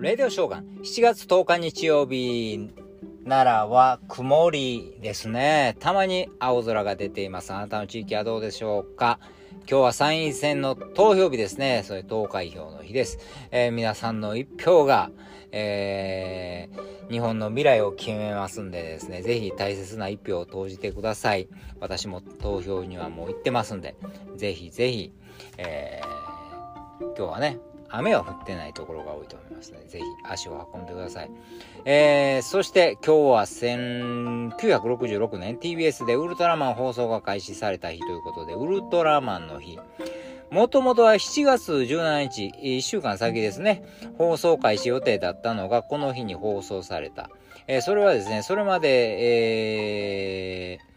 レディオショーガン、7月10日日曜日、奈良は曇りですね。たまに青空が出ています。あなたの地域はどうでしょうか？今日は参院選の投票日ですね。それ投開票の日です。えー、皆さんの一票が、えー、日本の未来を決めますんでですね、ぜひ大切な一票を投じてください。私も投票にはもう行ってますんで、ぜひぜひ、えー、今日はね、雨は降ってないところが多いと思いますので、ぜひ足を運んでください。えー、そして今日は1966年 TBS でウルトラマン放送が開始された日ということで、ウルトラマンの日。もともとは7月17日、1週間先ですね、放送開始予定だったのが、この日に放送された。えー、それはですね、それまで、えー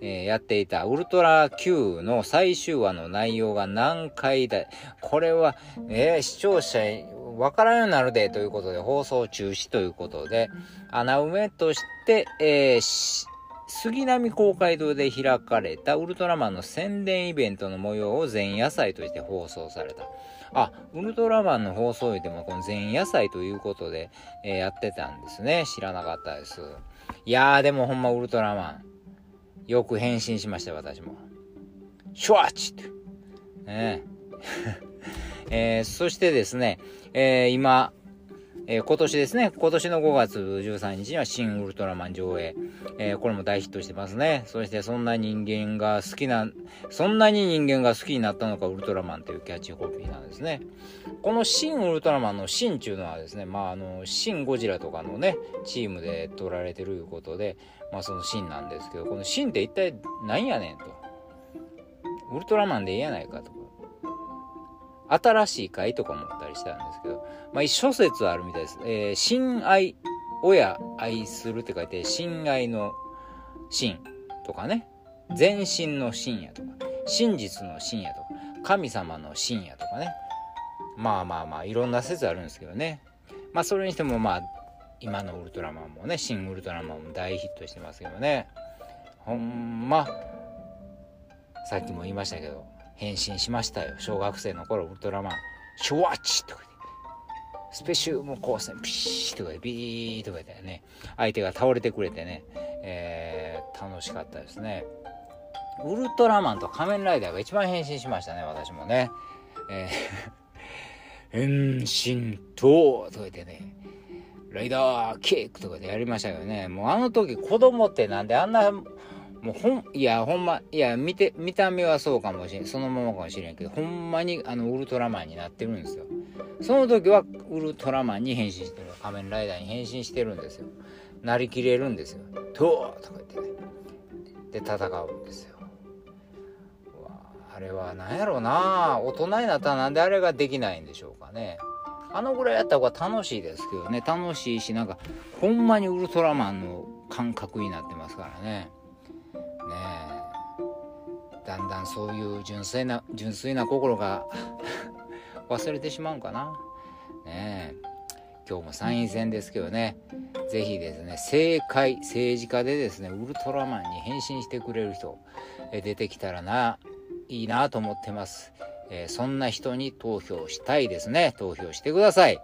えー、やっていたウルトラ Q の最終話の内容が難解だ。これは、えー、視聴者わからんようになるでということで放送中止ということで、穴埋めとして、えー、杉並公会堂で開かれたウルトラマンの宣伝イベントの模様を前夜祭として放送された。あ、ウルトラマンの放送日でもこの前夜祭ということで、えー、やってたんですね。知らなかったです。いやーでもほんまウルトラマン。よく返信しました、私も。シュワッチって。ねえー、そしてですね、えー、今、えー、今年ですね、今年の5月13日には新ウルトラマン上映。えー、これも大ヒットしてますね。そしてそんな人間が好きな、そんなに人間が好きになったのかウルトラマンというキャッチコピーなんですね。この新ウルトラマンの新っていうのはですね、まああの、新ゴジラとかのね、チームで撮られてるいうことで、まあそのシンなんですけど、このシンって一体何やねんと。ウルトラマンでいいやないかと。新しい回とか思ったりしたんですけど、まあ一諸説あるみたいです。えー、親愛、親愛するって書いて、親愛の真とかね、全身の真やとか、真実の真やとか、神様の真やとかね。まあまあまあ、いろんな説あるんですけどね。まあそれにしてもまあ、今のウルトラマンもね、新ウルトラマンも大ヒットしてますけどね。ほんま、さっきも言いましたけど、変身しましたよ。小学生の頃、ウルトラマン、シュワッチとかスペシウム光線、ピシーとかでビーとかでね、相手が倒れてくれてね、えー、楽しかったですね。ウルトラマンと仮面ライダーが一番変身しましたね、私もね。えー、変身ととか言ってね、ライダーキックとかでやりましたけどね、もうあの時子供ってなんであんな、もうほん、いや、ほんま、いや、見て、見た目はそうかもしれん、そのままかもしれんけど、ほんまにあの、ウルトラマンになってるんですよ。その時はウルトラマンに変身してる、仮面ライダーに変身してるんですよ。なりきれるんですよ。トーとか言ってね。で、戦うんですよ。あれは何やろうな大人になったらなんであれができないんでしょうかね。あのぐらいやった方が楽しいですけどね楽しいしなんかほんまにウルトラマンの感覚になってますからねねだんだんそういう純粋な純粋な心が 忘れてしまうんかなねえ今日も参院選ですけどね是非ですね政界政治家でですねウルトラマンに変身してくれる人出てきたらないいなと思ってます。えー、そんな人に投票したいですね。投票してください。